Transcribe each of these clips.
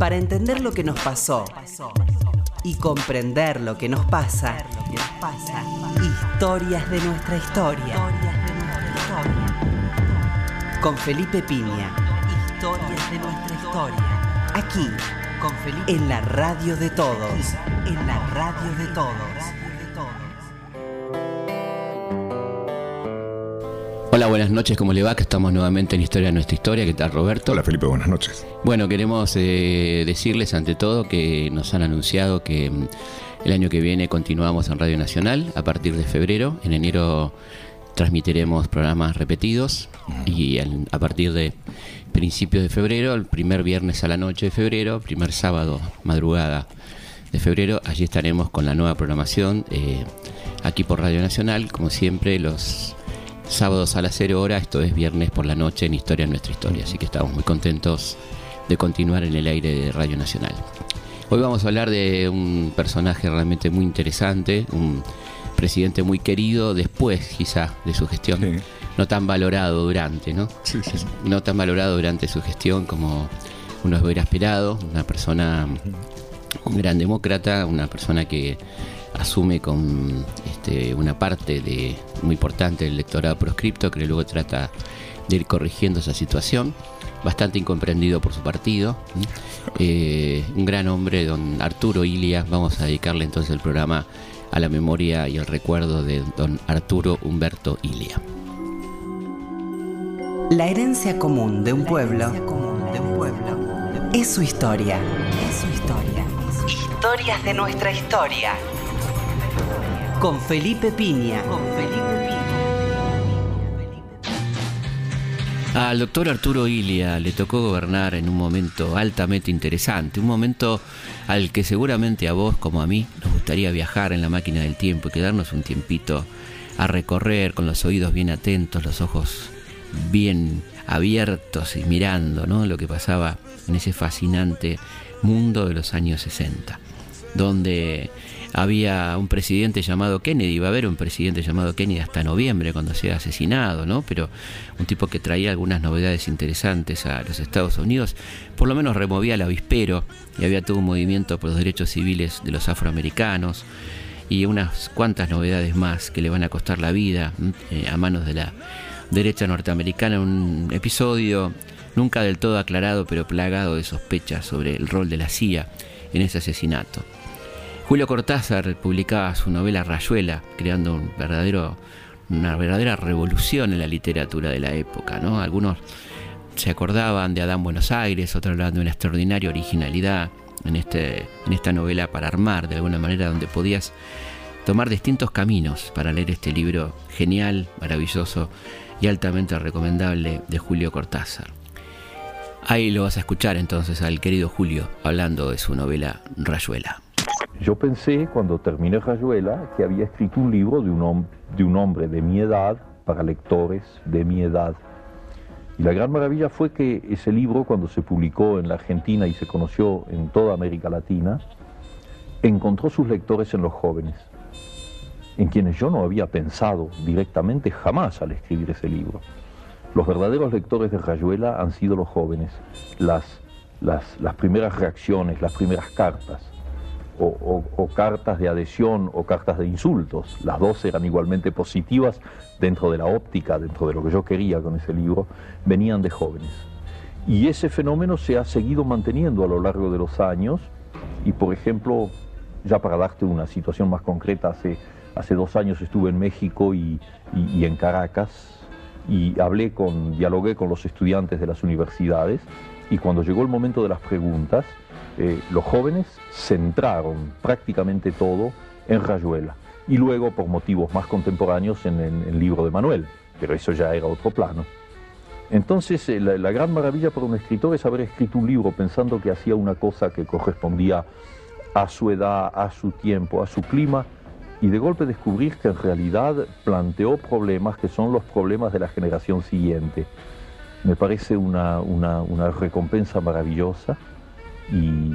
Para entender lo que nos pasó y comprender lo que nos pasa, historias de nuestra historia. Con Felipe Piña. Historias de nuestra historia. Aquí, con Felipe. En la radio de todos. En la radio de todos. Hola, buenas noches, ¿cómo le va? Que estamos nuevamente en Historia de Nuestra Historia. ¿Qué tal, Roberto? Hola, Felipe, buenas noches. Bueno, queremos eh, decirles ante todo que nos han anunciado que mm, el año que viene continuamos en Radio Nacional a partir de febrero. En enero transmitiremos programas repetidos y a partir de principios de febrero, el primer viernes a la noche de febrero, primer sábado, madrugada de febrero, allí estaremos con la nueva programación eh, aquí por Radio Nacional, como siempre, los sábados a las 0 horas, esto es viernes por la noche en Historia Nuestra Historia, así que estamos muy contentos de continuar en el aire de Radio Nacional. Hoy vamos a hablar de un personaje realmente muy interesante, un presidente muy querido después quizá de su gestión, Sí. no tan valorado durante, ¿no? Sí, sí, sí. no tan valorado durante su gestión como uno hubiera esperado, una persona, un gran demócrata, una persona que asume con este, una parte de muy importante del electorado proscripto que luego trata de ir corrigiendo esa situación, bastante incomprendido por su partido. Eh, un gran hombre, don Arturo Ilia, vamos a dedicarle entonces el programa a la memoria y el recuerdo de don Arturo Humberto Ilia. La herencia común de un pueblo es su historia. Es su historia. Historias de nuestra historia. Con Felipe Piña. Con Felipe Al doctor Arturo Ilia le tocó gobernar en un momento altamente interesante, un momento al que seguramente a vos como a mí nos gustaría viajar en la máquina del tiempo y quedarnos un tiempito a recorrer con los oídos bien atentos, los ojos bien abiertos y mirando ¿no? lo que pasaba en ese fascinante mundo de los años 60, donde había un presidente llamado Kennedy, iba a haber un presidente llamado Kennedy hasta noviembre cuando sea asesinado, ¿no? Pero un tipo que traía algunas novedades interesantes a los Estados Unidos, por lo menos removía el avispero y había todo un movimiento por los derechos civiles de los afroamericanos y unas cuantas novedades más que le van a costar la vida. Eh, a manos de la derecha norteamericana, un episodio nunca del todo aclarado pero plagado de sospechas sobre el rol de la CIA en ese asesinato. Julio Cortázar publicaba su novela Rayuela, creando un verdadero, una verdadera revolución en la literatura de la época. ¿no? Algunos se acordaban de Adán Buenos Aires, otros hablaban de una extraordinaria originalidad en, este, en esta novela para armar de alguna manera, donde podías tomar distintos caminos para leer este libro genial, maravilloso y altamente recomendable de Julio Cortázar. Ahí lo vas a escuchar entonces al querido Julio hablando de su novela Rayuela. Yo pensé cuando terminé Rayuela que había escrito un libro de un, hombre de mi edad para lectores de mi edad. Y la gran maravilla fue que ese libro, cuando se publicó en la Argentina y se conoció en toda América Latina, encontró sus lectores en los jóvenes, en quienes yo no había pensado directamente jamás al escribir ese libro. Los verdaderos lectores de Rayuela han sido los jóvenes, las, las, las primeras reacciones, las primeras cartas o, o- o cartas de adhesión o cartas de insultos. Las dos eran igualmente positivas dentro de la óptica, dentro de lo que yo quería con ese libro, venían de jóvenes. Y ese fenómeno se ha seguido manteniendo a lo largo de los años y, por ejemplo, ya para darte una situación más concreta, hace, hace dos años estuve en México y, y- y en Caracas y hablé con, dialogué con los estudiantes de las universidades y cuando llegó el momento de las preguntas, eh, los jóvenes centraron prácticamente todo en Rayuela y luego por motivos más contemporáneos en el, libro de Manuel, pero eso ya era otro plano. Entonces, eh, la, la gran maravilla para un escritor es haber escrito un libro pensando que hacía una cosa que correspondía a su edad, a su tiempo, a su clima, y de golpe descubrir que en realidad planteó problemas que son los problemas de la generación siguiente. Me parece una, una- una recompensa maravillosa y,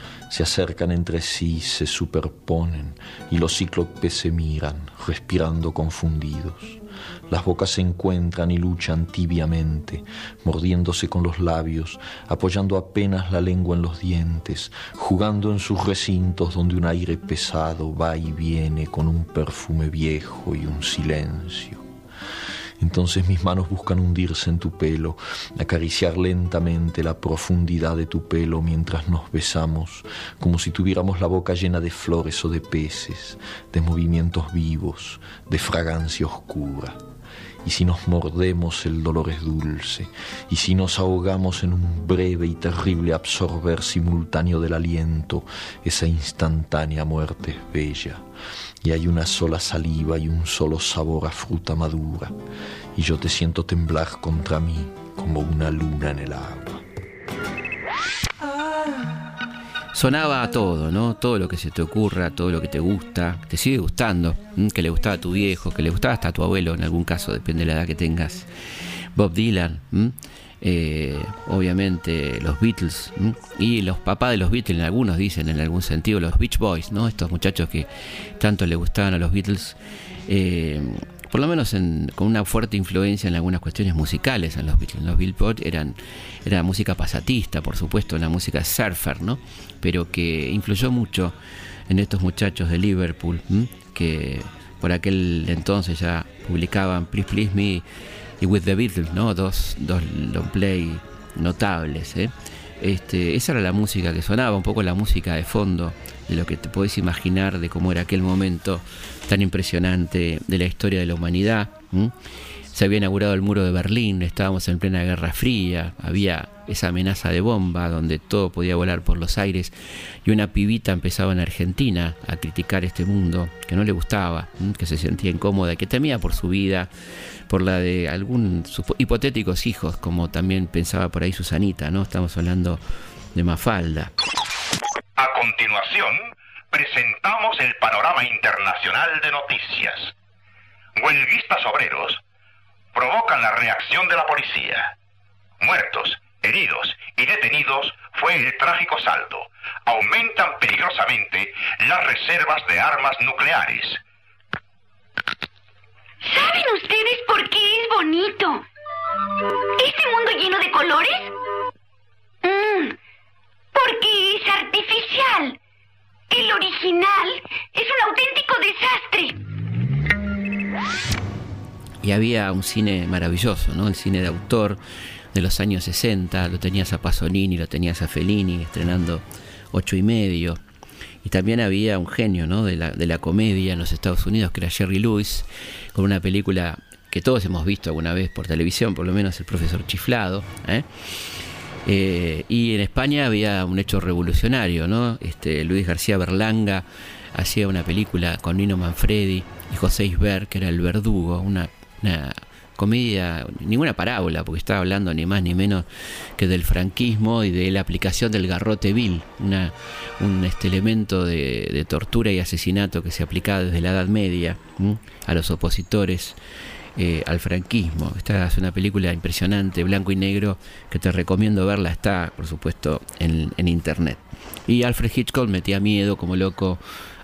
se acercan entre sí, se superponen y los cíclopes se miran, respirando confundidos. Las bocas se encuentran y luchan tibiamente, mordiéndose con los labios, apoyando apenas la lengua en los dientes, jugando en sus recintos donde un aire pesado va y viene con un perfume viejo y un silencio. Entonces mis manos buscan hundirse en tu pelo, acariciar lentamente la profundidad de tu pelo mientras nos besamos, como si tuviéramos la boca llena de flores o de peces, de movimientos vivos, de fragancia oscura. Y si nos mordemos el dolor es dulce, y si nos ahogamos en un breve y terrible absorber simultáneo del aliento, esa instantánea muerte es bella y hay una sola saliva y un solo sabor a fruta madura, y yo te siento temblar contra mí como una luna en el agua. Sonaba todo, ¿no? Todo lo que se te ocurra, todo lo que te gusta, te sigue gustando, que le gustaba a tu viejo, que le gustaba hasta a tu abuelo, en algún caso, depende de la edad que tengas. Bob Dylan, eh, obviamente los Beatles y los papás de los Beatles, algunos dicen en algún sentido, los Beach Boys, ¿no? estos muchachos que tanto le gustaban a los Beatles, eh, por lo menos con una fuerte influencia en algunas cuestiones musicales en los Beatles. Los Billboard eran era música pasatista, por supuesto, la música surfer, ¿no? pero que influyó mucho en estos muchachos de Liverpool, que por aquel entonces ya publicaban Please Please Me y With the Beatles, ¿no? Dos, dos long play notables, ¿eh? Este, esa era la música que sonaba, un poco la música de fondo de lo que te podés imaginar de cómo era aquel momento tan impresionante de la historia de la humanidad se había inaugurado el muro de Berlín, estábamos en plena Guerra Fría, había esa amenaza de bomba donde todo podía volar por los aires y una pibita empezaba en Argentina a criticar este mundo que no le gustaba, que se sentía incómoda, que temía por su vida, por la de algún hipotéticos hijos, como también pensaba por ahí Susanita, ¿no? Estamos hablando de Mafalda. A continuación, presentamos el panorama internacional de noticias. Huelguistas obreros provocan la reacción de la policía. Muertos, heridos y detenidos fue el trágico saldo. Aumentan peligrosamente las reservas de armas nucleares. ¿Saben ustedes por qué es bonito? ¿Este mundo lleno de colores? Mm, porque es artificial. El original es un auténtico desastre y había un cine maravilloso, ¿no? El cine de autor de los años 60, lo tenías a Pasolini, lo tenías a Fellini estrenando ocho y medio. Y también había un genio ¿no? de, la, de la comedia en los Estados Unidos, que era Jerry Lewis, con una película que todos hemos visto alguna vez por televisión, por lo menos El Profesor Chiflado. ¿eh? Eh, y en España había un hecho revolucionario, ¿no? Este, Luis García Berlanga hacía una película con Nino Manfredi y José Isber, que era el verdugo, una comedia, ninguna parábola, porque estaba hablando ni más ni menos que del franquismo y de la aplicación del garrote vil, una, un este elemento de, tortura y asesinato que se aplicaba desde la Edad Media a los opositores eh, al franquismo. Esta es una película impresionante, blanco y negro, que te recomiendo verla, está por supuesto en, en internet. Y Alfred Hitchcock metía miedo como loco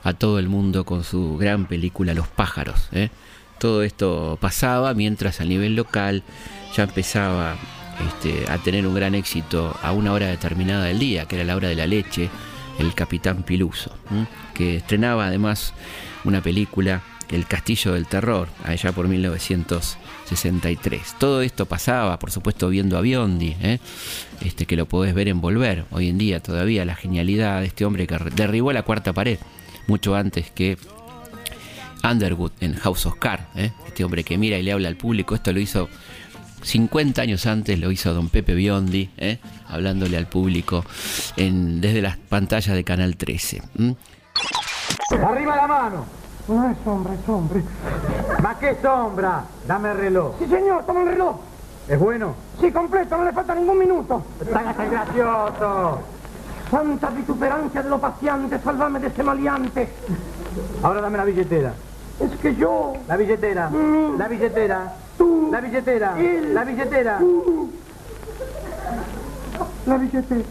a todo el mundo con su gran película Los pájaros. ¿eh? todo esto pasaba mientras a nivel local ya empezaba este, a tener un gran éxito a una hora determinada del día, que era la hora de la leche, el Capitán Piluso, que estrenaba además una película el Castillo del Terror, allá por 1963. Todo esto pasaba, por supuesto, viendo a Biondi, ¿eh? este, que lo podés ver en Volver, hoy en día todavía, la genialidad de este hombre que derribó la cuarta pared, mucho antes que Underwood en House of Cards, ¿eh? este hombre que mira y le habla al público, esto lo hizo 50 años antes lo hizo don Pepe Biondi, ¿eh? hablándole al público en, desde las pantallas de Canal 13. ¡Arriba la mano! No es sombra, es hombre. ¿Más qué sombra? Dame el reloj. Sí, señor, toma el reloj. ¿Es bueno? Sí, completo, no le falta ningún minuto. ¡Hágase gracioso! Santa vituperancia de lo paciente, salvame de este maleante. Ahora dame la billetera. Es que yo... La billetera. Mm. La billetera. Tú. La billetera. Él. La billetera. Tú. La billetera.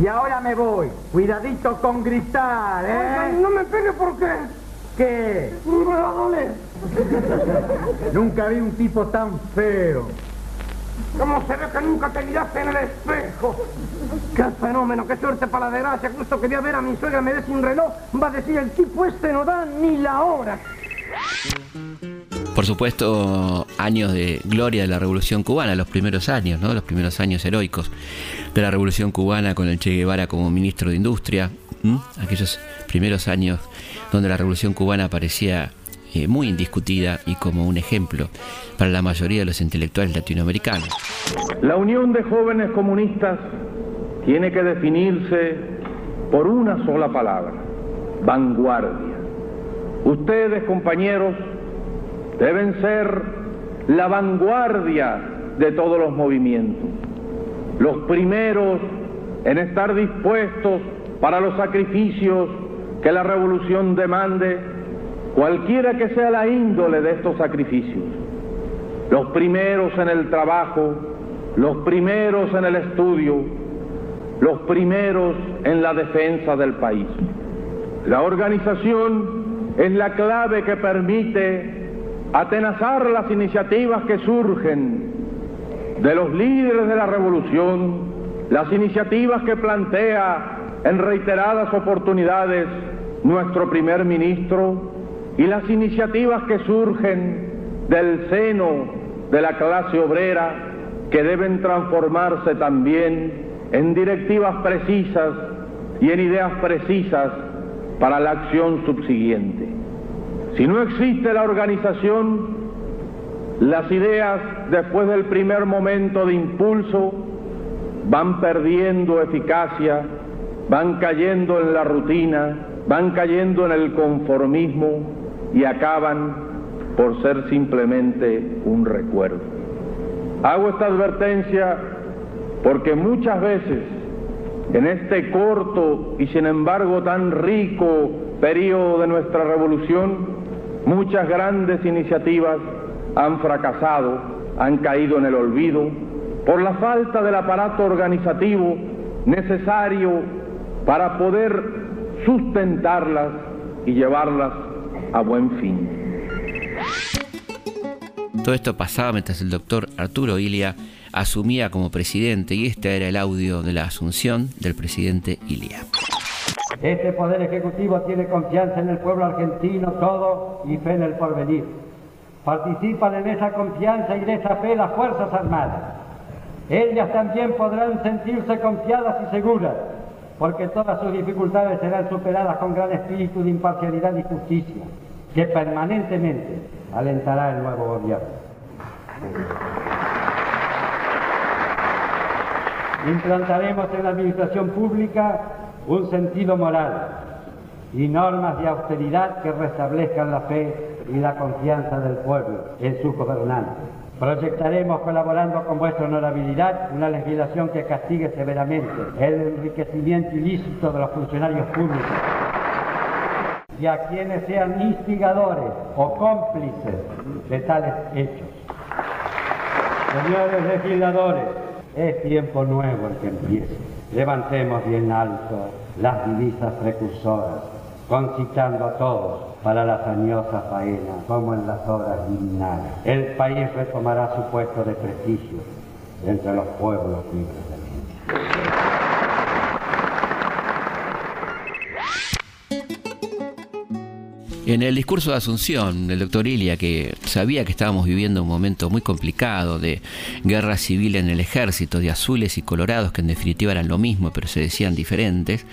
Y ahora me voy. Cuidadito con gritar, Oiga, ¿eh? no me pegue, ¿por qué? ¿Qué? Me va a doler. Nunca vi un tipo tan feo. ¿Cómo se ve que nunca te miraste en el espejo? ¡Qué fenómeno! ¡Qué suerte para la desgracia! Justo quería ver a mi suegra, me dé sin reloj. Va a decir, el tipo este no da ni la hora. Por supuesto, años de gloria de la Revolución Cubana, los primeros años, ¿no? Los primeros años heroicos de la Revolución Cubana con el Che Guevara como ministro de Industria, aquellos primeros años donde la Revolución Cubana parecía eh, muy indiscutida y como un ejemplo para la mayoría de los intelectuales latinoamericanos. La Unión de Jóvenes Comunistas tiene que definirse por una sola palabra, vanguardia. Ustedes, compañeros, deben ser la vanguardia de todos los movimientos, los primeros en estar dispuestos para los sacrificios que la revolución demande, cualquiera que sea la índole de estos sacrificios, los primeros en el trabajo, los primeros en el estudio, los primeros en la defensa del país. La organización es la clave que permite atenazar las iniciativas que surgen de los líderes de la revolución, las iniciativas que plantea en reiteradas oportunidades nuestro primer ministro y las iniciativas que surgen del seno de la clase obrera que deben transformarse también en directivas precisas y en ideas precisas para la acción subsiguiente. Si no existe la organización, las ideas después del primer momento de impulso van perdiendo eficacia, van cayendo en la rutina, van cayendo en el conformismo y acaban por ser simplemente un recuerdo. Hago esta advertencia porque muchas veces en este corto y sin embargo tan rico periodo de nuestra revolución, muchas grandes iniciativas han fracasado, han caído en el olvido por la falta del aparato organizativo necesario para poder sustentarlas y llevarlas a buen fin. Todo esto pasaba mientras el doctor Arturo Ilia asumía como presidente y este era el audio de la asunción del presidente Ilia. Este Poder Ejecutivo tiene confianza en el pueblo argentino todo y fe en el porvenir. Participan en esa confianza y de esa fe las Fuerzas Armadas. Ellas también podrán sentirse confiadas y seguras, porque todas sus dificultades serán superadas con gran espíritu de imparcialidad y justicia, que permanentemente alentará el nuevo gobierno. Implantaremos en la administración pública un sentido moral y normas de austeridad que restablezcan la fe y la confianza del pueblo en sus gobernantes. Proyectaremos, colaborando con vuestra honorabilidad, una legislación que castigue severamente el enriquecimiento ilícito de los funcionarios públicos y a quienes sean instigadores o cómplices de tales hechos. Señores legisladores, es tiempo nuevo el que empiece. Levantemos bien alto las divisas precursoras, concitando a todos para la hazañosa faena, como en las obras liminales. El país retomará su puesto de prestigio entre los pueblos libres del mundo. En el discurso de Asunción, el doctor Ilia, que sabía que estábamos viviendo un momento muy complicado de guerra civil en el ejército, de azules y colorados, que en definitiva eran lo mismo, pero se decían diferentes,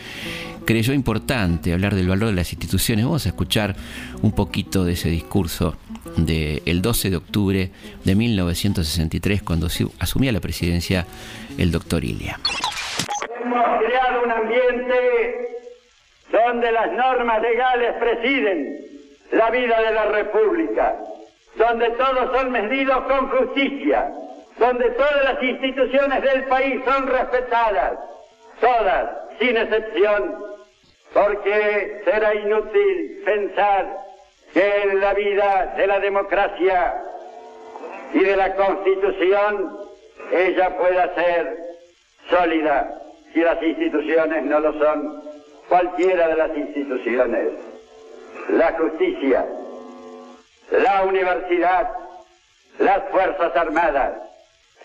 creyó importante hablar del valor de las instituciones. Vamos a escuchar un poquito de ese discurso del 12 de octubre de 1963, cuando asumía la presidencia el doctor Ilia. Hemos creado un ambiente donde las normas legales presiden la vida de la República, donde todos son medidos con justicia, donde todas las instituciones del país son respetadas, todas, sin excepción, porque será inútil pensar que en la vida de la democracia y de la Constitución ella pueda ser sólida si las instituciones no lo son cualquiera de las instituciones, la justicia, la universidad, las Fuerzas Armadas,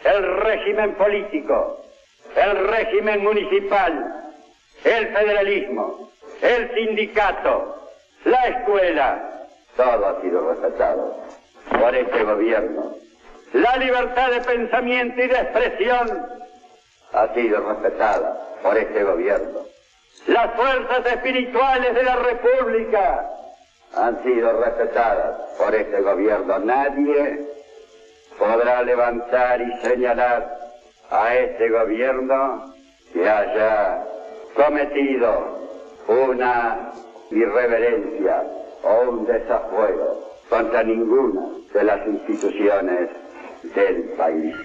el régimen político, el régimen municipal, el federalismo, el sindicato, la escuela, todo ha sido respetado por este gobierno. La libertad de pensamiento y de expresión ha sido respetada por este gobierno. Las fuerzas espirituales de la República han sido respetadas por este gobierno. Nadie podrá levantar y señalar a este gobierno que haya cometido una irreverencia o un desafuero contra ninguna de las instituciones del país.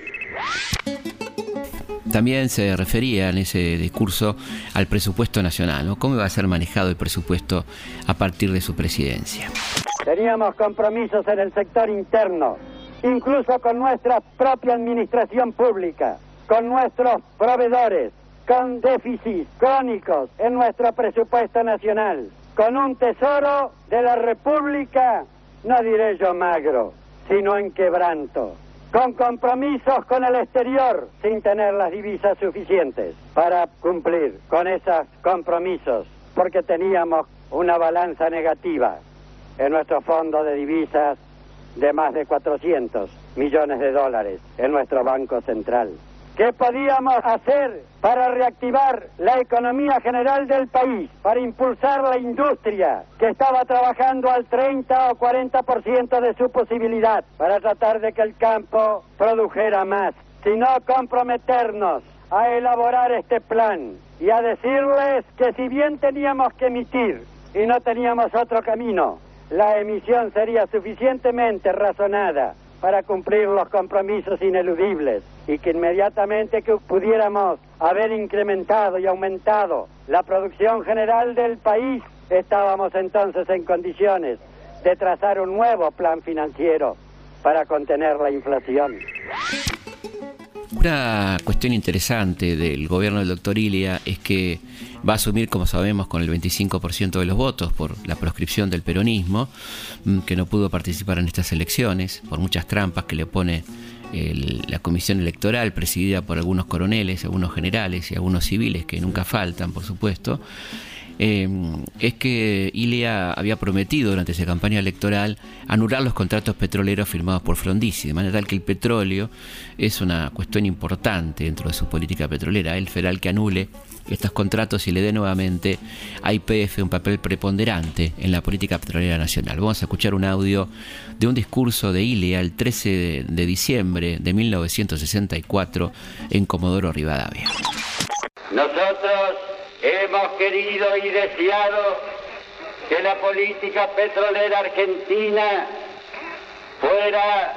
También se refería en ese discurso al presupuesto nacional, ¿Cómo va a ser manejado el presupuesto a partir de su presidencia? Teníamos compromisos en el sector interno, incluso con nuestra propia administración pública, con nuestros proveedores, con déficits crónicos en nuestro presupuesto nacional, con un tesoro de la República, no diré yo magro, sino en quebranto con compromisos con el exterior sin tener las divisas suficientes para cumplir con esos compromisos, porque teníamos una balanza negativa en nuestro fondo de divisas de más de 400 millones de dólares en nuestro Banco Central. ¿Qué podíamos hacer para reactivar la economía general del país, para impulsar la industria que estaba trabajando al 30 o 40% de su posibilidad, para tratar de que el campo produjera más, sino comprometernos a elaborar este plan y a decirles que si bien teníamos que emitir y no teníamos otro camino, la emisión sería suficientemente razonada para cumplir los compromisos ineludibles y que inmediatamente que pudiéramos haber incrementado y aumentado la producción general del país, estábamos entonces en condiciones de trazar un nuevo plan financiero para contener la inflación. Una cuestión interesante del gobierno del doctor Ilia es que va a asumir, como sabemos, con el 25% de los votos por la proscripción del peronismo, mm, que no pudo participar en estas elecciones por muchas trampas que le pone la comisión electoral, presidida por algunos coroneles, algunos generales y algunos civiles, que nunca faltan, por supuesto. Em, es que Ilia había prometido durante esa campaña electoral anular los contratos petroleros firmados por Frondizi, de manera tal que el petróleo es una cuestión importante dentro de su política petrolera. El federal que anule estos contratos y le dé nuevamente a IPF un papel preponderante en la política petrolera nacional. Vamos a escuchar un audio de un discurso de Ilia el 13 de diciembre de 1964 en Comodoro Rivadavia. Nosotros Hemos querido y deseado que la política petrolera argentina fuera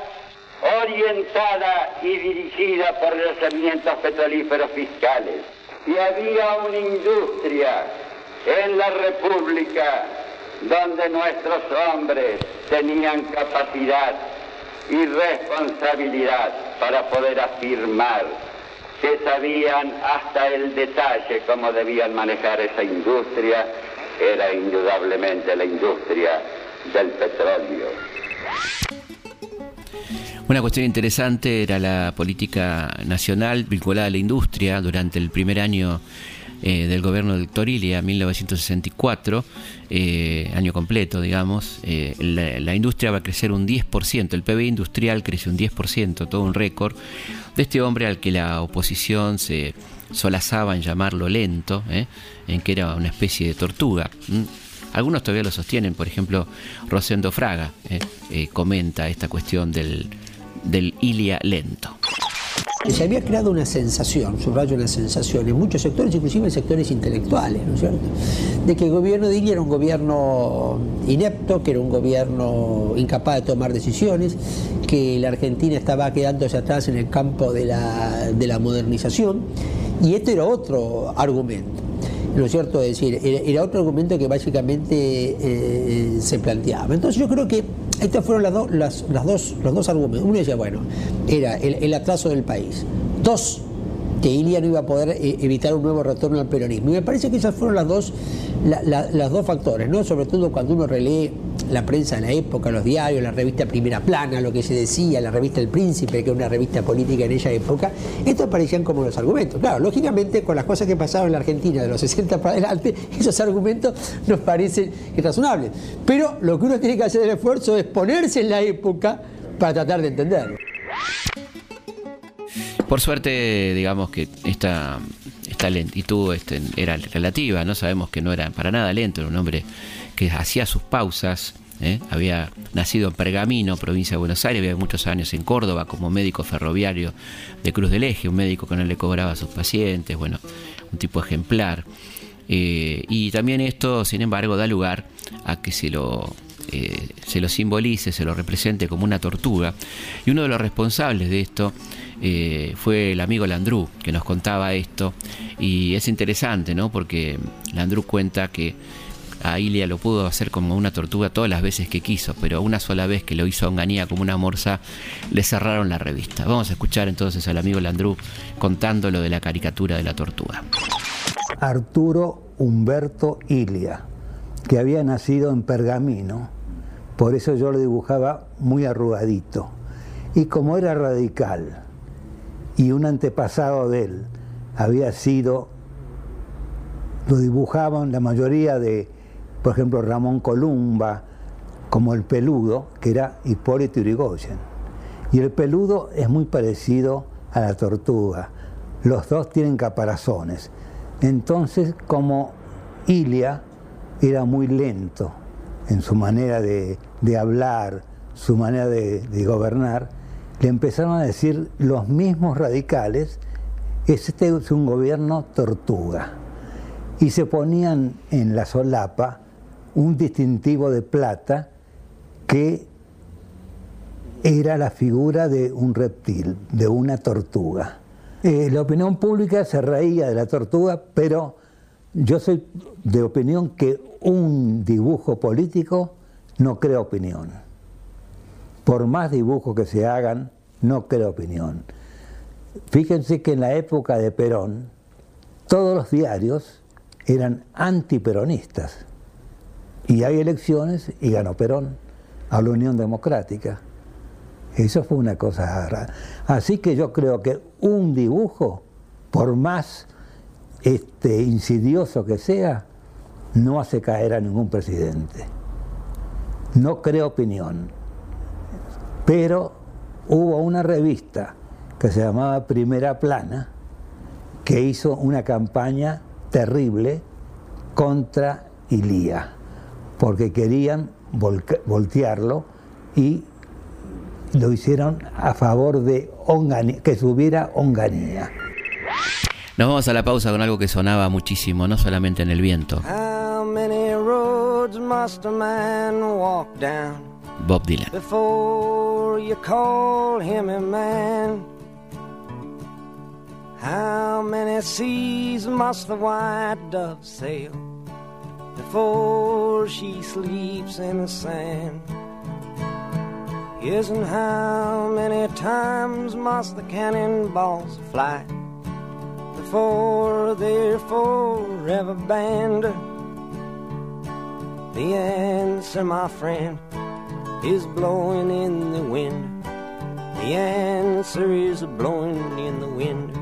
orientada y dirigida por yacimientos petrolíferos fiscales. Y había una industria en la República donde nuestros hombres tenían capacidad y responsabilidad para poder afirmar que sabían hasta el detalle cómo debían manejar esa industria, era indudablemente la industria del petróleo. Una cuestión interesante era la política nacional vinculada a la industria durante el primer año eh, del gobierno de Héctor Ilia, 1964, eh, año completo, digamos, eh, la, industria va a crecer un 10%, el PBI industrial crece un 10%, todo un récord, de este hombre al que la oposición se solazaba en llamarlo lento, en que era una especie de tortuga. Algunos todavía lo sostienen, por ejemplo, Rosendo Fraga comenta esta cuestión del, del Ilia lento. Se había creado una sensación, subrayo una sensación, en muchos sectores, inclusive en sectores intelectuales, ¿no es cierto?, de que el gobierno de Ilia era un gobierno inepto, que era un gobierno incapaz de tomar decisiones, que la Argentina estaba quedándose atrás en el campo de la, de la modernización, y esto era otro argumento. ¿no es cierto? Es decir, era, otro argumento que básicamente eh, se planteaba. Entonces yo creo que estos fueron las, las, las dos, los dos argumentos. Uno decía, bueno, era el, atraso del país. Dos, que Ilia no iba a poder eh, evitar un nuevo retorno al peronismo. Y me parece que esas fueron las dos, las dos factores, ¿no? Sobre todo cuando uno relee la prensa de la época, los diarios, la revista Primera Plana, lo que se decía, la revista El Príncipe, que era una revista política en ella época, estos parecían como los argumentos. Claro, lógicamente con las cosas que pasaban en la Argentina de los 60 para adelante, esos argumentos nos parecen razonables. Pero lo que uno tiene que hacer el esfuerzo es ponerse en la época para tratar de entenderlo. Por suerte, digamos que esta, esta lentitud este, era relativa, no sabemos que no era para nada lento, era un hombre que hacía sus pausas, ¿eh? había nacido en Pergamino, provincia de Buenos Aires, había muchos años en Córdoba como médico ferroviario de Cruz del Eje, un médico que no le cobraba a sus pacientes, bueno, un tipo ejemplar. Eh, y también esto, sin embargo, da lugar a que se lo, eh, se lo simbolice, se lo represente como una tortuga. Y uno de los responsables de esto fue el amigo Landru, que nos contaba esto. Y es interesante, ¿no? Porque Landru cuenta que a Ilia lo pudo hacer como una tortuga todas las veces que quiso, pero una sola vez que lo hizo a Onganía como una morsa, le cerraron la revista. Vamos a escuchar entonces al amigo Landru contando lo de la caricatura de la tortuga. Arturo Humberto Ilia, que había nacido en Pergamino, por eso yo lo dibujaba muy arrugadito. Y como era radical y un antepasado de él había sido, lo dibujaban la mayoría de por ejemplo, Ramón Columba, como el peludo, que era Hipólito Yrigoyen. Y el peludo es muy parecido a la tortuga. Los dos tienen caparazones. Entonces, como Ilia era muy lento en su manera de, hablar, su manera de, de, gobernar, le empezaron a decir los mismos radicales, este es un gobierno tortuga. Y se ponían en la solapa un distintivo de plata que era la figura de un reptil, de una tortuga. Eh, la opinión pública se reía de la tortuga, pero yo soy de opinión que un dibujo político no crea opinión. Por más dibujos que se hagan, no crea opinión. Fíjense que en la época de Perón, todos los diarios eran antiperonistas. Y hay elecciones y ganó Perón a la Unión Democrática. Eso fue una cosa rara. Así que yo creo que un dibujo, por más este, insidioso que sea, no hace caer a ningún presidente. No creo opinión. Pero hubo una revista que se llamaba Primera Plana, que hizo una campaña terrible contra Ilía porque querían voltearlo y lo hicieron a favor de que subiera Onganía. Nos vamos a la pausa con algo que sonaba muchísimo, no solamente en el viento. Bob Dylan. How many seas must the white dove sail? Before she sleeps in the sand. Yes, and how many times must the cannonballs fly before they're forever banned? The answer, my friend, is blowing in the wind. The answer is blowing in the wind.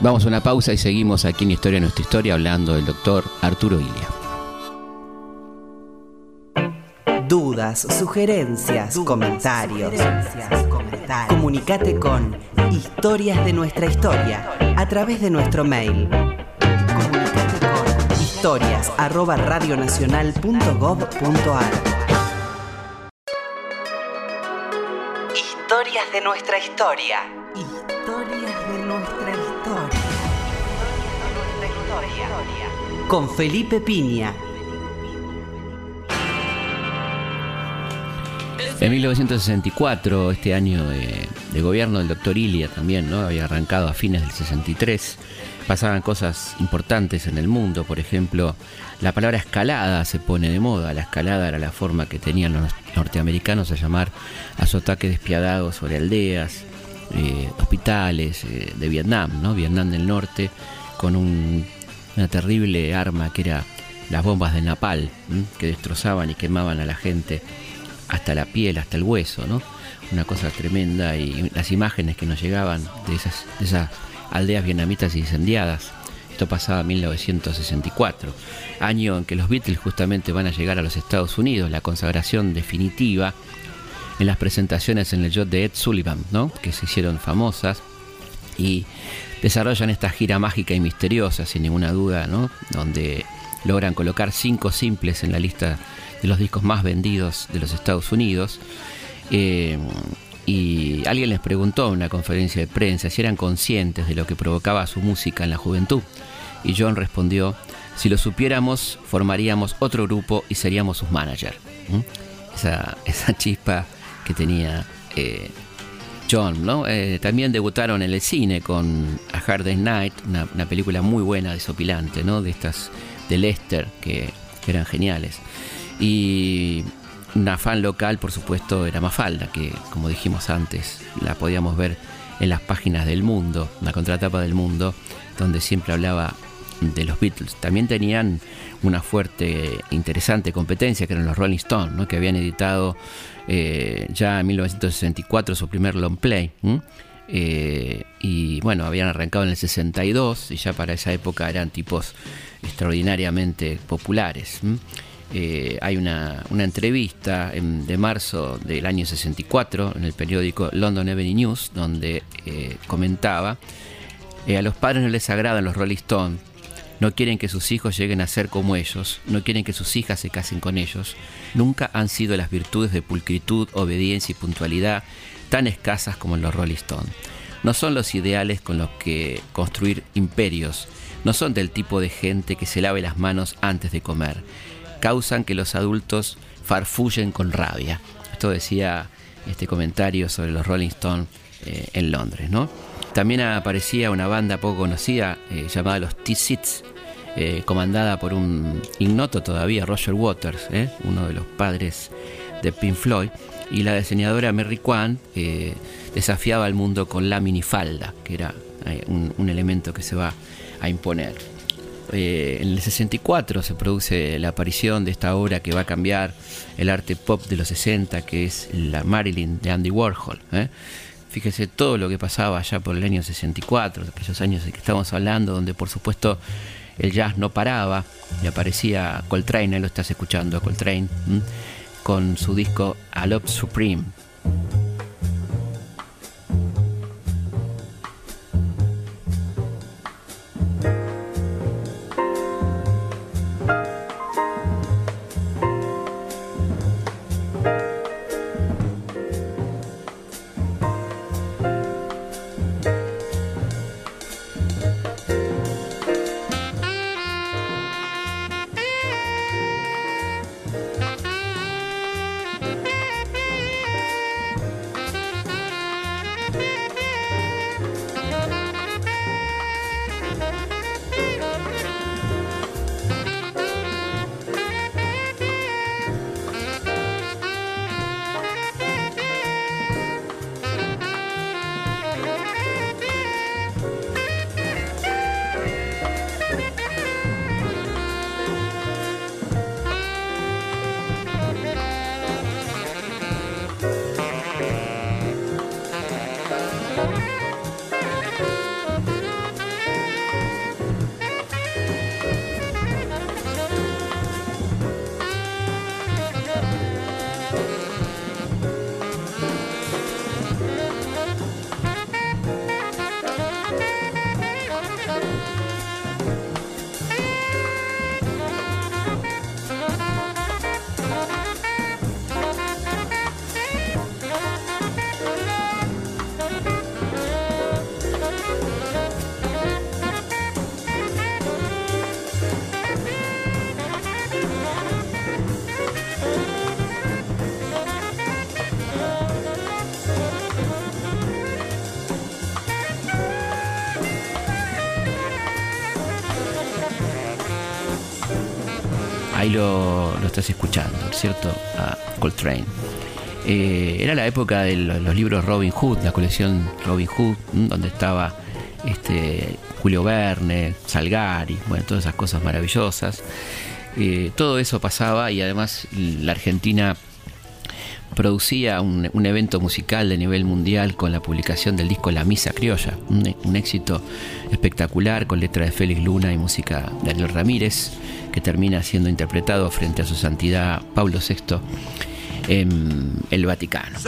Vamos a una pausa y seguimos aquí en Historia Nuestra Historia hablando del doctor Arturo Ilia. Dudas, sugerencias, comentarios. Comunicate con Historias de nuestra historia a través de nuestro mail. Comunicate con historias arroba radionacional.gov.ar Historias de nuestra historia. Con Felipe Piña. En 1964, este año de, de gobierno del doctor Ilia también, ¿no? Había arrancado a fines del 63. Pasaban cosas importantes en el mundo, por ejemplo, la palabra escalada se pone de moda. La escalada era la forma que tenían los norteamericanos a llamar a su ataque despiadado sobre aldeas, eh, hospitales eh, de Vietnam, ¿no? Vietnam del Norte, con un, una terrible arma que era las bombas de napal, que destrozaban y quemaban a la gente hasta la piel, hasta el hueso, ¿no? Una cosa tremenda y las imágenes que nos llegaban de esas, de esas aldeas vietnamitas incendiadas. Esto pasaba en 1964, año en que los Beatles justamente van a llegar a los Estados Unidos, la consagración definitiva en las presentaciones en el yacht de Ed Sullivan, ¿no? que se hicieron famosas y desarrollan esta gira mágica y misteriosa, sin ninguna duda, ¿no? donde logran colocar cinco simples en la lista de los discos más vendidos de los Estados Unidos. Eh, y alguien les preguntó en una conferencia de prensa si eran conscientes de lo que provocaba su música en la juventud. Y John respondió, si lo supiéramos, formaríamos otro grupo y seríamos sus managers. Esa, esa chispa que tenía eh, John, ¿no? Eh, también debutaron en el cine con A Hard Day's Night, una, película muy buena, desopilante, ¿no? De estas de Lester, que, que eran geniales. Y una fan local, por supuesto, era Mafalda, que como dijimos antes, la podíamos ver en las páginas del mundo, la contratapa del mundo, donde siempre hablaba de los Beatles. También tenían una fuerte, interesante competencia, que eran los Rolling Stones, ¿no? que habían editado eh, ya en 1964 su primer long play. Eh, y bueno, habían arrancado en el 62 y ya para esa época eran tipos extraordinariamente populares. Eh, hay una, una entrevista en, de marzo del año 64 en el periódico London Evening News, donde comentaba, a los padres no les agradan los Rolling Stones, no quieren que sus hijos lleguen a ser como ellos, no quieren que sus hijas se casen con ellos, nunca han sido las virtudes de pulcritud, obediencia y puntualidad tan escasas como en los Rolling Stones. No son los ideales con los que construir imperios, no son del tipo de gente que se lave las manos antes de comer causan que los adultos farfullen con rabia. Esto decía este comentario sobre los Rolling Stones eh, en Londres, ¿no? También aparecía una banda poco conocida eh, llamada los T-Sits, eh, comandada por un ignoto todavía, Roger Waters, uno de los padres de Pink Floyd, y la diseñadora Mary Kwan desafiaba al mundo con la minifalda, que era un, un elemento que se va a imponer. Eh, en el 64 se produce la aparición de esta obra que va a cambiar el arte pop de los 60, que es la Marilyn de Andy Warhol. Fíjese todo lo que pasaba allá por el año 64, aquellos años de que estamos hablando, donde por supuesto el jazz no paraba y aparecía Coltrane, ahí lo estás escuchando, Coltrane, con su disco A Love Supreme. Ahí lo, estás escuchando, ¿cierto? A Coltrane. Eh, era la época de los, libros Robin Hood, la colección Robin Hood, donde estaba este, Julio Verne, Salgari, bueno, todas esas cosas maravillosas. Eh, todo eso pasaba y además la Argentina producía un, evento musical de nivel mundial con la publicación del disco La Misa Criolla, un, éxito espectacular con letra de Félix Luna y música de Daniel Ramírez, que termina siendo interpretado frente a su santidad Pablo VI en el Vaticano.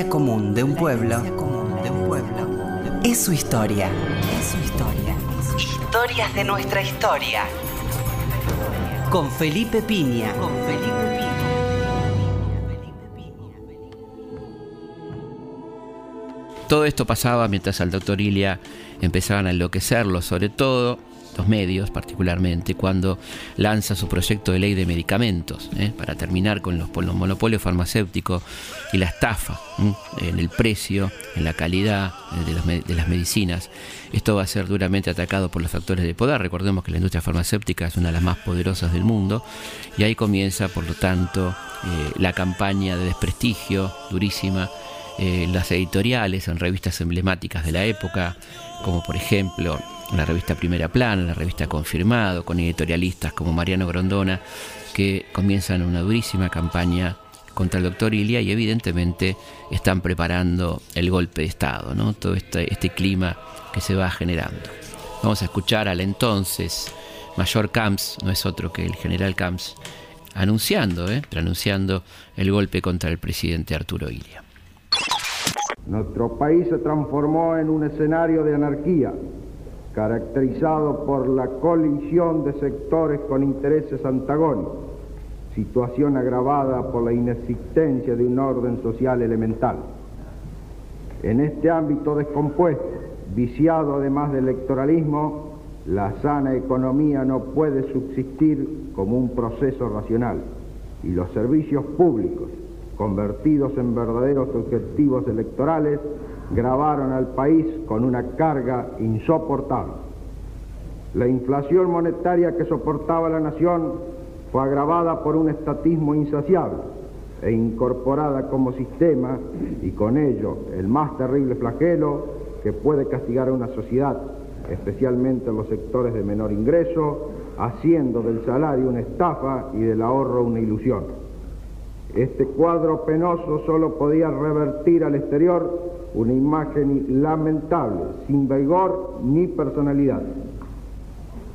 Herencia común de un pueblo es su historia. Es su historia. Historias de nuestra historia. Con Felipe Piña. Con Felipe Piña. Todo esto pasaba mientras al doctor Ilia empezaban a enloquecerlo, sobre todo los medios particularmente, cuando lanza su proyecto de ley de medicamentos, ¿eh? para terminar con los, monopolios farmacéuticos y la estafa en el precio, en la calidad eh, de, las medicinas. Esto va a ser duramente atacado por los factores de poder. Recordemos que la industria farmacéutica es una de las más poderosas del mundo y ahí comienza, por lo tanto, eh, la campaña de desprestigio durísima las editoriales en revistas emblemáticas de la época, como por ejemplo la revista Primera Plana, la revista Confirmado, con editorialistas como Mariano Grondona, que comienzan una durísima campaña contra el doctor Ilia y evidentemente están preparando el golpe de Estado, ¿no? todo este, este clima que se va generando. Vamos a escuchar al entonces mayor Camps, no es otro que el general Camps, anunciando, ¿eh? anunciando el golpe contra el presidente Arturo Ilia. Nuestro país se transformó en un escenario de anarquía caracterizado por la colisión de sectores con intereses antagónicos, situación agravada por la inexistencia de un orden social elemental. En este ámbito descompuesto, viciado además del electoralismo, la sana economía no puede subsistir como un proceso racional y los servicios públicos, convertidos en verdaderos objetivos electorales, gravaron al país con una carga insoportable. La inflación monetaria que soportaba la nación fue agravada por un estatismo insaciable e incorporada como sistema y con ello el más terrible flagelo que puede castigar a una sociedad, especialmente en los sectores de menor ingreso, haciendo del salario una estafa y del ahorro una ilusión. Este cuadro penoso solo podía revertir al exterior una imagen lamentable, sin vigor ni personalidad.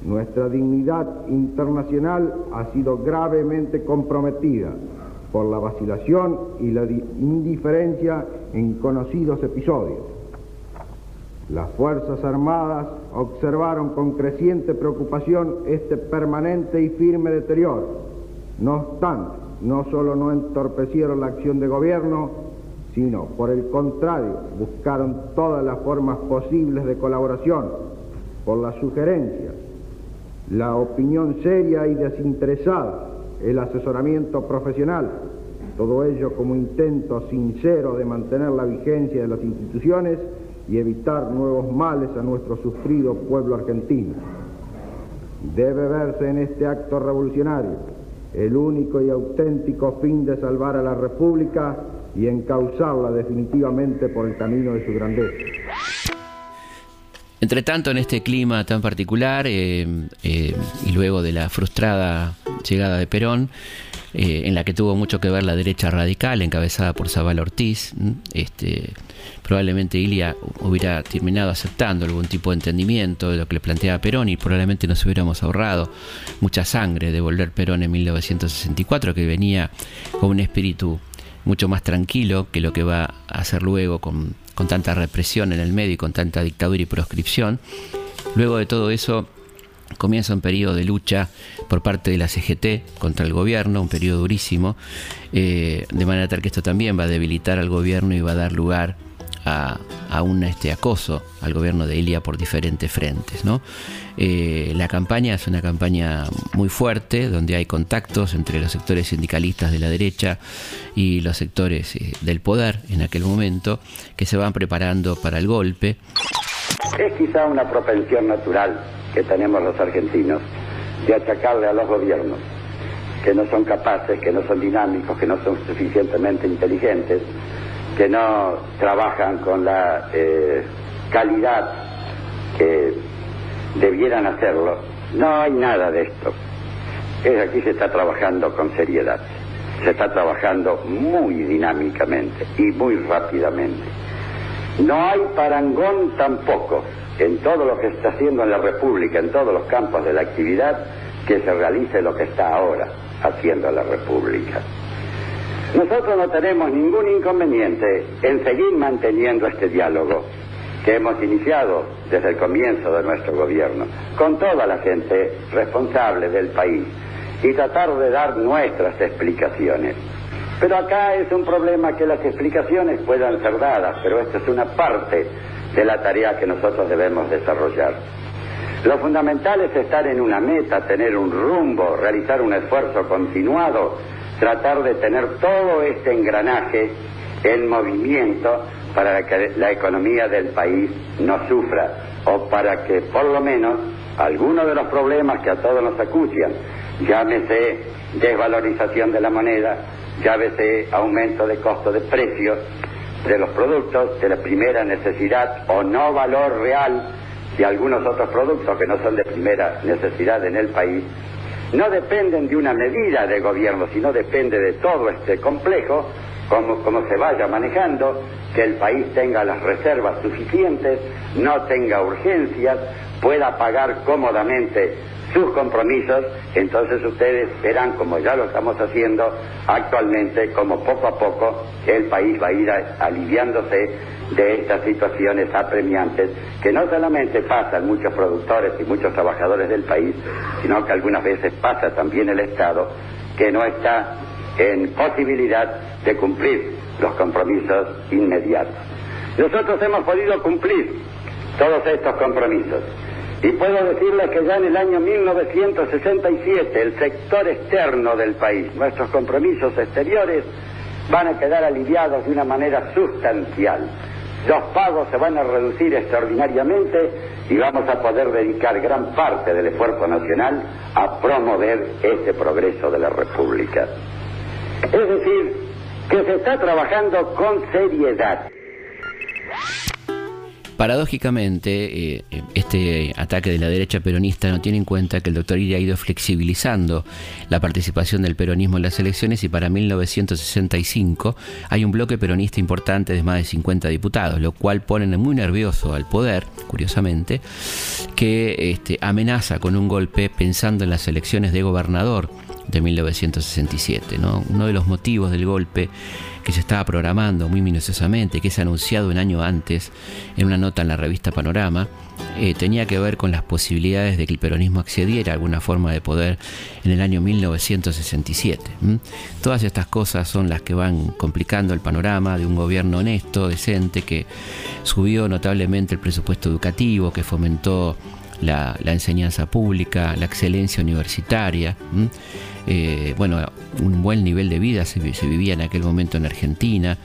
Nuestra dignidad internacional ha sido gravemente comprometida por la vacilación y la indiferencia en conocidos episodios. Las Fuerzas Armadas observaron con creciente preocupación este permanente y firme deterioro. No obstante, no solo no entorpecieron la acción de gobierno, sino por el contrario, buscaron todas las formas posibles de colaboración, por las sugerencias, la opinión seria y desinteresada, el asesoramiento profesional, todo ello como intento sincero de mantener la vigencia de las instituciones y evitar nuevos males a nuestro sufrido pueblo argentino. Debe verse en este acto revolucionario el único y auténtico fin de salvar a la República y encauzarla definitivamente por el camino de su grandeza. Entre tanto, en este clima tan particular eh, eh, y luego de la frustrada llegada de Perón, eh, en la que tuvo mucho que ver la derecha radical encabezada por Zabal Ortiz, este, probablemente Ilia hubiera terminado aceptando algún tipo de entendimiento de lo que le planteaba Perón y probablemente nos hubiéramos ahorrado mucha sangre de volver Perón en 1964, que venía con un espíritu mucho más tranquilo que lo que va a hacer luego con, con tanta represión en el medio y con tanta dictadura y proscripción. Luego de todo eso comienza un periodo de lucha por parte de la CGT contra el gobierno, un periodo durísimo, eh, de manera tal que esto también va a debilitar al gobierno y va a dar lugar a, un este, acoso al gobierno de Ilia por diferentes frentes. ¿no? Eh, la campaña es una campaña muy fuerte, donde hay contactos entre los sectores sindicalistas de la derecha y los sectores eh, del poder en aquel momento, que se van preparando para el golpe. Es quizá una propensión natural que tenemos los argentinos de achacarle a los gobiernos que no son capaces, que no son dinámicos, que no son suficientemente inteligentes, que no trabajan con la eh, calidad que debieran hacerlo. No hay nada de esto. Es aquí se está trabajando con seriedad, se está trabajando muy dinámicamente y muy rápidamente. No hay parangón tampoco en todo lo que está haciendo en la República, en todos los campos de la actividad, que se realice lo que está ahora haciendo la República. Nosotros no tenemos ningún inconveniente en seguir manteniendo este diálogo que hemos iniciado desde el comienzo de nuestro gobierno con toda la gente responsable del país y tratar de dar nuestras explicaciones. Pero acá es un problema que las explicaciones puedan ser dadas, pero esta es una parte de la tarea que nosotros debemos desarrollar. Lo fundamental es estar en una meta, tener un rumbo, realizar un esfuerzo continuado tratar de tener todo este engranaje en movimiento para que la economía del país no sufra o para que por lo menos algunos de los problemas que a todos nos acucian, llámese desvalorización de la moneda, llámese aumento de costo de precios de los productos de la primera necesidad o no valor real de algunos otros productos que no son de primera necesidad en el país, no dependen de una medida de gobierno, sino depende de todo este complejo, como se vaya manejando, que el país tenga las reservas suficientes, no tenga urgencias, pueda pagar cómodamente sus compromisos, entonces ustedes verán, como ya lo estamos haciendo actualmente, como poco a poco el país va a ir aliviándose de estas situaciones apremiantes que no solamente pasan muchos productores y muchos trabajadores del país, sino que algunas veces pasa también el Estado, que no está en posibilidad de cumplir los compromisos inmediatos. Nosotros hemos podido cumplir todos estos compromisos. Y puedo decirles que ya en el año 1967 el sector externo del país, nuestros compromisos exteriores, van a quedar aliviados de una manera sustancial los pagos se van a reducir extraordinariamente y vamos a poder dedicar gran parte del esfuerzo nacional a promover ese progreso de la República. Es decir, que se está trabajando con seriedad. Paradójicamente, eh, este ataque de la derecha peronista no tiene en cuenta que el doctor Iria ha ido flexibilizando la participación del peronismo en las elecciones y para 1965 hay un bloque peronista importante de más de 50 diputados, lo cual pone muy nervioso al poder, curiosamente, que este, amenaza con un golpe pensando en las elecciones de gobernador de 1967. ¿no? Uno de los motivos del golpe que se estaba programando muy minuciosamente, que es anunciado un año antes en una nota en la revista Panorama, eh, tenía que ver con las posibilidades de que el peronismo accediera a alguna forma de poder en el año 1967. Todas estas cosas son las que van complicando el panorama de un gobierno honesto, decente, que subió notablemente el presupuesto educativo, que fomentó la, enseñanza pública, la excelencia universitaria. Eh, bueno, un buen nivel de vida se, vivía en aquel momento en Argentina.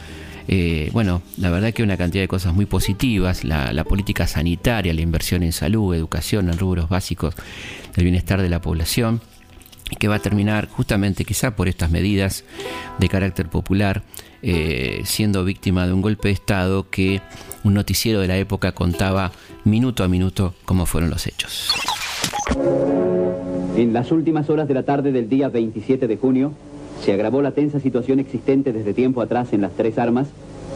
Eh, bueno, la verdad que una cantidad de cosas muy positivas, la, la, política sanitaria, la inversión en salud, educación, en rubros básicos del bienestar de la población, que va a terminar justamente quizá por estas medidas de carácter popular, eh, siendo víctima de un golpe de Estado que un noticiero de la época contaba minuto a minuto cómo fueron los hechos. En las últimas horas de la tarde del día 27 de junio, se agravó la tensa situación existente desde tiempo atrás en las tres armas,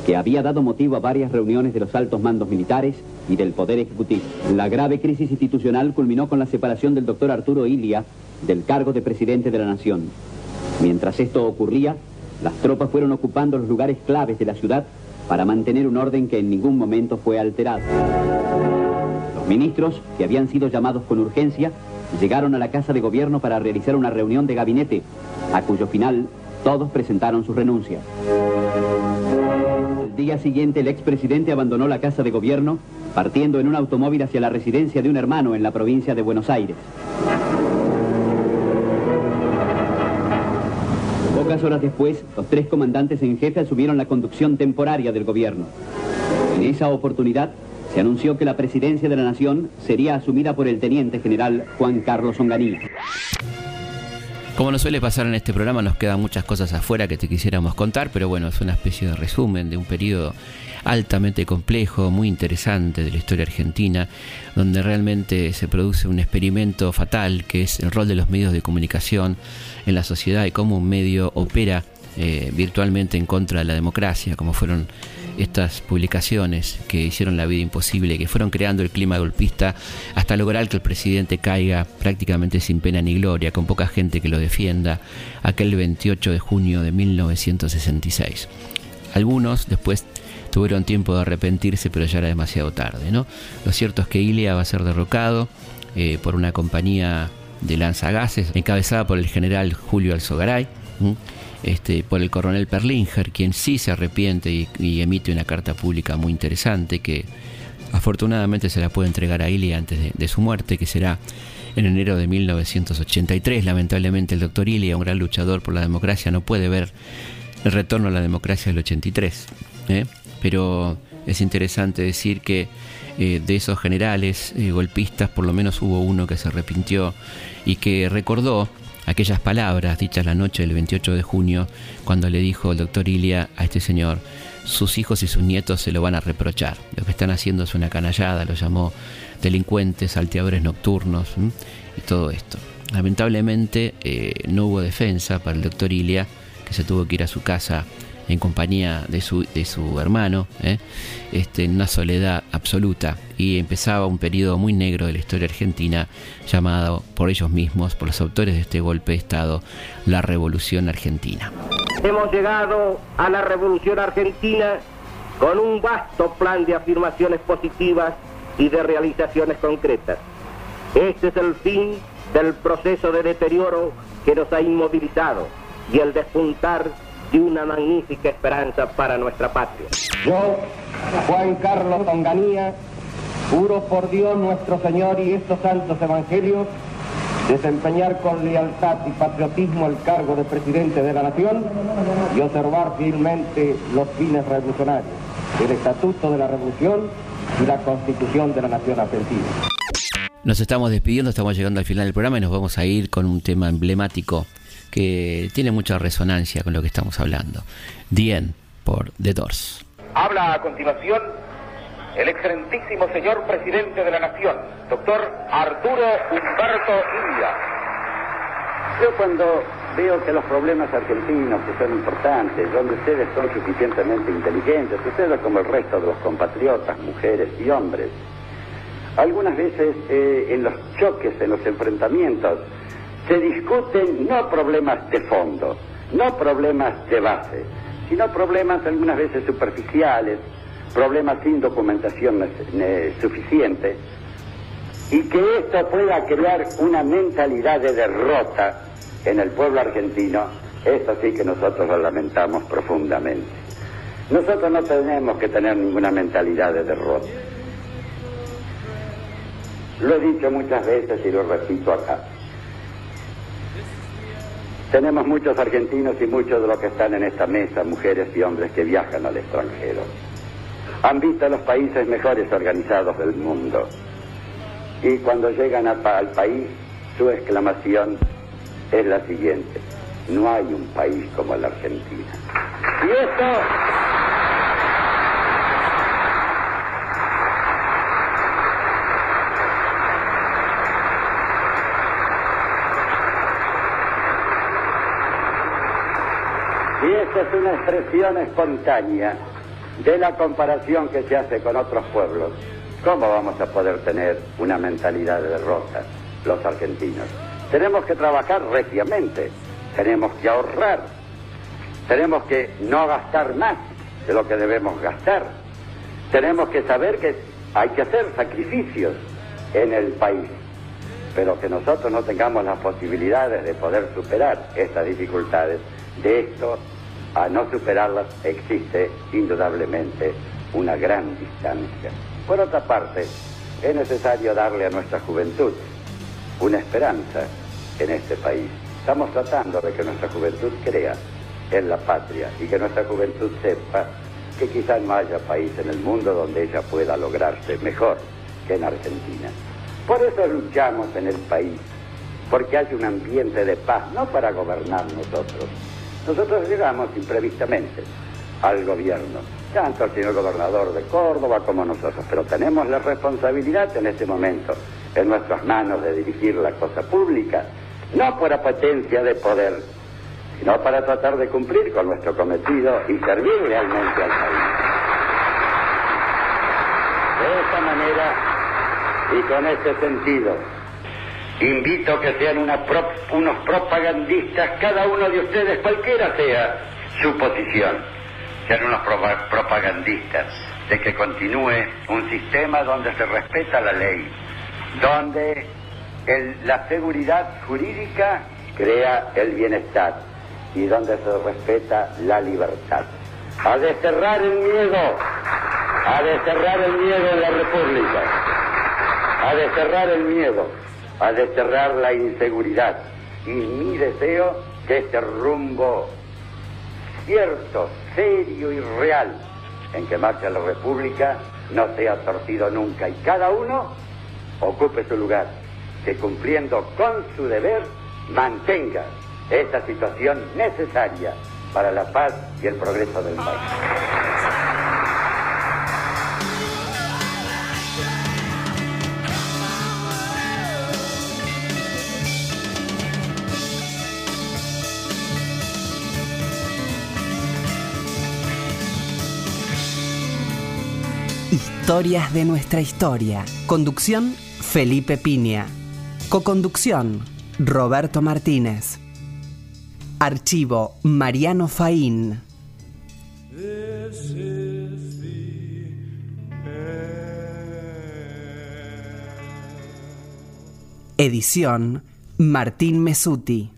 que había dado motivo a varias reuniones de los altos mandos militares y del Poder Ejecutivo. La grave crisis institucional culminó con la separación del doctor Arturo Ilia del cargo de presidente de la Nación. Mientras esto ocurría, las tropas fueron ocupando los lugares claves de la ciudad para mantener un orden que en ningún momento fue alterado. Ministros, que habían sido llamados con urgencia, llegaron a la Casa de Gobierno para realizar una reunión de gabinete, a cuyo final todos presentaron su renuncia. El día siguiente el expresidente abandonó la Casa de Gobierno, partiendo en un automóvil hacia la residencia de un hermano en la provincia de Buenos Aires. Pocas horas después, los tres comandantes en jefe asumieron la conducción temporaria del gobierno. En esa oportunidad, se anunció que la presidencia de la nación sería asumida por el teniente general Juan Carlos Onganía. Como nos suele pasar en este programa, nos quedan muchas cosas afuera que te quisiéramos contar, pero bueno, es una especie de resumen de un periodo altamente complejo, muy interesante de la historia argentina, donde realmente se produce un experimento fatal que es el rol de los medios de comunicación en la sociedad y cómo un medio opera eh, virtualmente en contra de la democracia, como fueron estas publicaciones que hicieron la vida imposible, que fueron creando el clima golpista hasta lograr que el presidente caiga prácticamente sin pena ni gloria, con poca gente que lo defienda, aquel 28 de junio de 1966. Algunos después tuvieron tiempo de arrepentirse, pero ya era demasiado tarde. ¿no? Lo cierto es que Ilia va a ser derrocado eh, por una compañía de lanzagases encabezada por el general Julio Alzogaray este, por el coronel Perlinger, quien sí se arrepiente y, emite una carta pública muy interesante que afortunadamente se la puede entregar a Ilia antes de, su muerte, que será en enero de 1983. Lamentablemente el doctor Ilia, un gran luchador por la democracia, no puede ver el retorno a la democracia del 83. ¿eh? Pero es interesante decir que eh, de esos generales eh, golpistas, por lo menos hubo uno que se arrepintió y que recordó aquellas palabras dichas la noche del 28 de junio, cuando le dijo el doctor Ilia a este señor, sus hijos y sus nietos se lo van a reprochar. Lo que están haciendo es una canallada, lo llamó delincuentes, salteadores nocturnos y todo esto. Lamentablemente eh, no hubo defensa para el doctor Ilia, que se tuvo que ir a su casa en compañía de su, de su hermano, ¿eh? este, en una soledad absoluta, y empezaba un periodo muy negro de la historia argentina, llamado por ellos mismos, por los autores de este golpe de Estado, la Revolución Argentina. Hemos llegado a la Revolución Argentina con un vasto plan de afirmaciones positivas y de realizaciones concretas. Este es el fin del proceso de deterioro que nos ha inmovilizado y el despuntar y una magnífica esperanza para nuestra patria. Yo, Juan Carlos Onganía, juro por Dios nuestro Señor y estos santos evangelios desempeñar con lealtad y patriotismo el cargo de presidente de la nación y observar fielmente los fines revolucionarios, el estatuto de la revolución y la constitución de la nación argentina. Nos estamos despidiendo, estamos llegando al final del programa y nos vamos a ir con un tema emblemático que tiene mucha resonancia con lo que estamos hablando. Dien por The Doors. Habla a continuación el excelentísimo señor presidente de la Nación, doctor Arturo Humberto India. Yo cuando veo que los problemas argentinos, que son importantes, donde ustedes son suficientemente inteligentes, ustedes como el resto de los compatriotas, mujeres y hombres, algunas veces eh, en los choques, en los enfrentamientos, se discuten no problemas de fondo, no problemas de base, sino problemas algunas veces superficiales, problemas sin documentación suficiente, y que esto pueda crear una mentalidad de derrota en el pueblo argentino, eso sí que nosotros lo lamentamos profundamente. Nosotros no tenemos que tener ninguna mentalidad de derrota. Lo he dicho muchas veces y lo repito acá. Tenemos muchos argentinos y muchos de los que están en esta mesa, mujeres y hombres que viajan al extranjero. Han visto los países mejores organizados del mundo. Y cuando llegan al país, su exclamación es la siguiente. No hay un país como la Argentina. Y esto Y esta es una expresión espontánea de la comparación que se hace con otros pueblos. ¿Cómo vamos a poder tener una mentalidad de derrota los argentinos? Tenemos que trabajar reciamente, tenemos que ahorrar, tenemos que no gastar más de lo que debemos gastar, tenemos que saber que hay que hacer sacrificios en el país, pero que nosotros no tengamos las posibilidades de poder superar estas dificultades. De esto a no superarlas existe indudablemente una gran distancia. Por otra parte, es necesario darle a nuestra juventud una esperanza en este país. Estamos tratando de que nuestra juventud crea en la patria y que nuestra juventud sepa que quizás no haya país en el mundo donde ella pueda lograrse mejor que en Argentina. Por eso luchamos en el país, porque hay un ambiente de paz, no para gobernar nosotros, nosotros llegamos imprevistamente al gobierno, tanto el señor gobernador de Córdoba como nosotros, pero tenemos la responsabilidad en este momento en nuestras manos de dirigir la cosa pública, no por apetencia de poder, sino para tratar de cumplir con nuestro cometido y servir realmente al país. De esta manera y con este sentido, Invito que sean unos propagandistas, cada uno de ustedes, cualquiera sea su posición, sean unos propagandistas de que continúe un sistema donde se respeta la ley, donde la seguridad jurídica crea el bienestar y donde se respeta la libertad. A desterrar el miedo, a desterrar el miedo en la República, a desterrar el miedo a desterrar la inseguridad. Y mi deseo que este rumbo cierto, serio y real en que marcha la República no sea torcido nunca y cada uno ocupe su lugar, que cumpliendo con su deber mantenga esta situación necesaria para la paz y el progreso del país. Historias de nuestra historia. Conducción, Felipe Piña. Coconducción, Roberto Martínez. Archivo, Mariano Faín. Edición, Martín Mesuti.